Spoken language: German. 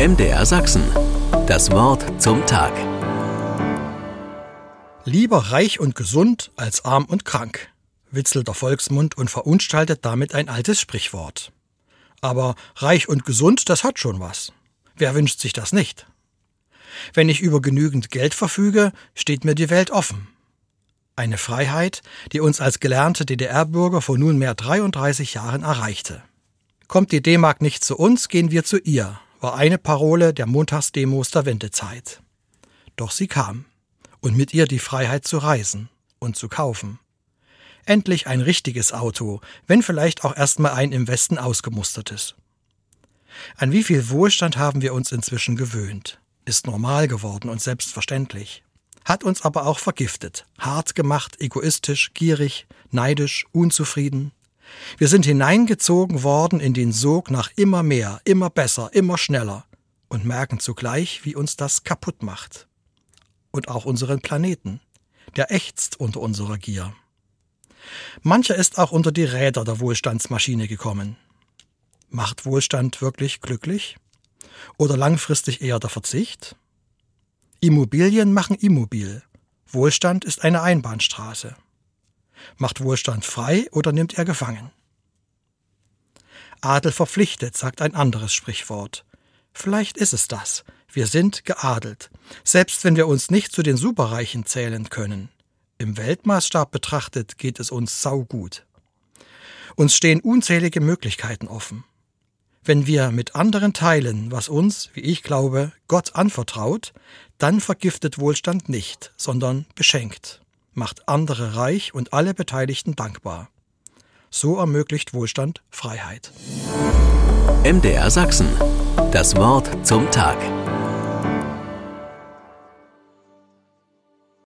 MDR Sachsen. Das Wort zum Tag. Lieber reich und gesund als arm und krank, witzelt der Volksmund und verunstaltet damit ein altes Sprichwort. Aber reich und gesund, das hat schon was. Wer wünscht sich das nicht? Wenn ich über genügend Geld verfüge, steht mir die Welt offen. Eine Freiheit, die uns als gelernte DDR-Bürger vor nunmehr 33 Jahren erreichte. Kommt die D-Mark nicht zu uns, gehen wir zu ihr, war eine Parole der Montagsdemos der Wendezeit. Doch sie kam. Und mit ihr die Freiheit zu reisen und zu kaufen. Endlich ein richtiges Auto, wenn vielleicht auch erstmal ein im Westen ausgemustertes. An wie viel Wohlstand haben wir uns inzwischen gewöhnt, ist normal geworden und selbstverständlich, hat uns aber auch vergiftet, hart gemacht, egoistisch, gierig, neidisch, unzufrieden. Wir sind hineingezogen worden in den Sog nach immer mehr, immer besser, immer schneller und merken zugleich, wie uns das kaputt macht. Und auch unseren Planeten, der ächzt unter unserer Gier. Mancher ist auch unter die Räder der Wohlstandsmaschine gekommen. Macht Wohlstand wirklich glücklich? Oder langfristig eher der Verzicht? Immobilien machen immobil. Wohlstand ist eine Einbahnstraße. Macht Wohlstand frei oder nimmt er gefangen? Adel verpflichtet, sagt ein anderes Sprichwort. Vielleicht ist es das. Wir sind geadelt, selbst wenn wir uns nicht zu den Superreichen zählen können. Im Weltmaßstab betrachtet geht es uns saugut. Uns stehen unzählige Möglichkeiten offen. Wenn wir mit anderen teilen, was uns, wie ich glaube, Gott anvertraut, dann vergiftet Wohlstand nicht, sondern beschenkt, macht andere reich und alle Beteiligten dankbar. So ermöglicht Wohlstand Freiheit. MDR Sachsen. Das Wort zum Tag.